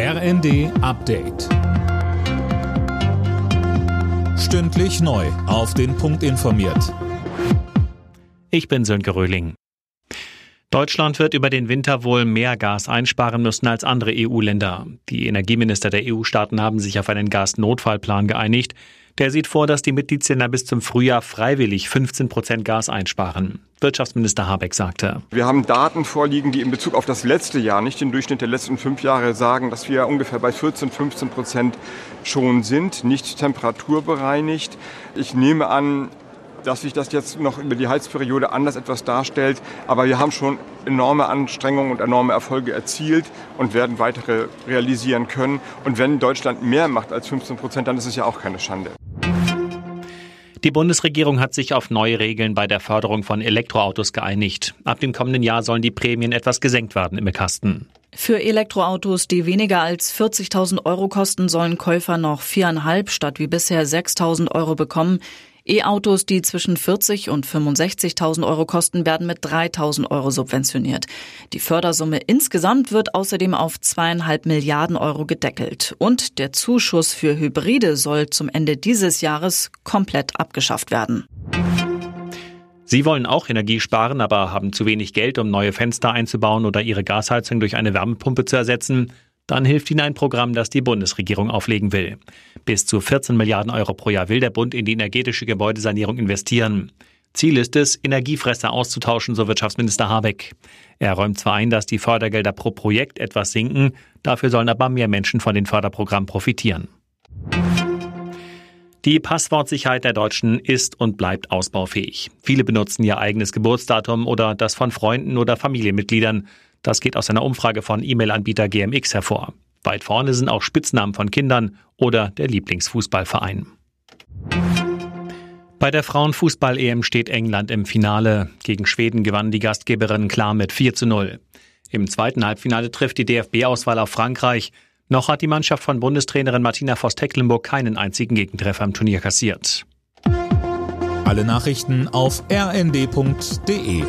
RND Update. Stündlich neu. Auf den Punkt informiert. Ich bin Sönke Röhling. Deutschland wird über den Winter wohl mehr Gas einsparen müssen als andere EU-Länder. Die Energieminister der EU-Staaten haben sich auf einen Gasnotfallplan geeinigt. Der sieht vor, dass die Mitgliedsländer bis zum Frühjahr freiwillig 15 Prozent Gas einsparen. Wirtschaftsminister Habeck sagte. Wir haben Daten vorliegen, die in Bezug auf das letzte Jahr, nicht den Durchschnitt der letzten fünf Jahre, sagen, dass wir ungefähr bei 14, 15 Prozent schon sind, nicht temperaturbereinigt. Ich nehme an, dass sich das jetzt noch über die Heizperiode anders etwas darstellt. Aber wir haben schon enorme Anstrengungen und enorme Erfolge erzielt und werden weitere realisieren können. Und wenn Deutschland mehr macht als 15 Prozent, dann ist es ja auch keine Schande. Die Bundesregierung hat sich auf neue Regeln bei der Förderung von Elektroautos geeinigt. Ab dem kommenden Jahr sollen die Prämien etwas gesenkt werden im Kasten. Für Elektroautos, die weniger als 40.000 Euro kosten, sollen Käufer noch viereinhalb statt wie bisher 6.000 Euro bekommen. E-Autos, die zwischen 40 und 65.000 Euro kosten, werden mit 3.000 Euro subventioniert. Die Fördersumme insgesamt wird außerdem auf zweieinhalb Milliarden Euro gedeckelt. Und der Zuschuss für Hybride soll zum Ende dieses Jahres komplett abgeschafft werden. Sie wollen auch Energie sparen, aber haben zu wenig Geld, um neue Fenster einzubauen oder ihre Gasheizung durch eine Wärmepumpe zu ersetzen dann hilft Ihnen ein Programm, das die Bundesregierung auflegen will. Bis zu 14 Milliarden Euro pro Jahr will der Bund in die energetische Gebäudesanierung investieren. Ziel ist es, Energiefresser auszutauschen, so Wirtschaftsminister Habeck. Er räumt zwar ein, dass die Fördergelder pro Projekt etwas sinken, dafür sollen aber mehr Menschen von den Förderprogrammen profitieren. Die Passwortsicherheit der Deutschen ist und bleibt ausbaufähig. Viele benutzen ihr eigenes Geburtsdatum oder das von Freunden oder Familienmitgliedern. Das geht aus einer Umfrage von E-Mail-Anbieter GMX hervor. Weit vorne sind auch Spitznamen von Kindern oder der Lieblingsfußballverein. Bei der Frauenfußball-EM steht England im Finale. Gegen Schweden gewann die Gastgeberin klar mit 4 zu 0. Im zweiten Halbfinale trifft die DFB-Auswahl auf Frankreich. Noch hat die Mannschaft von Bundestrainerin Martina Voss-Tecklenburg keinen einzigen Gegentreffer im Turnier kassiert. Alle Nachrichten auf rnd.de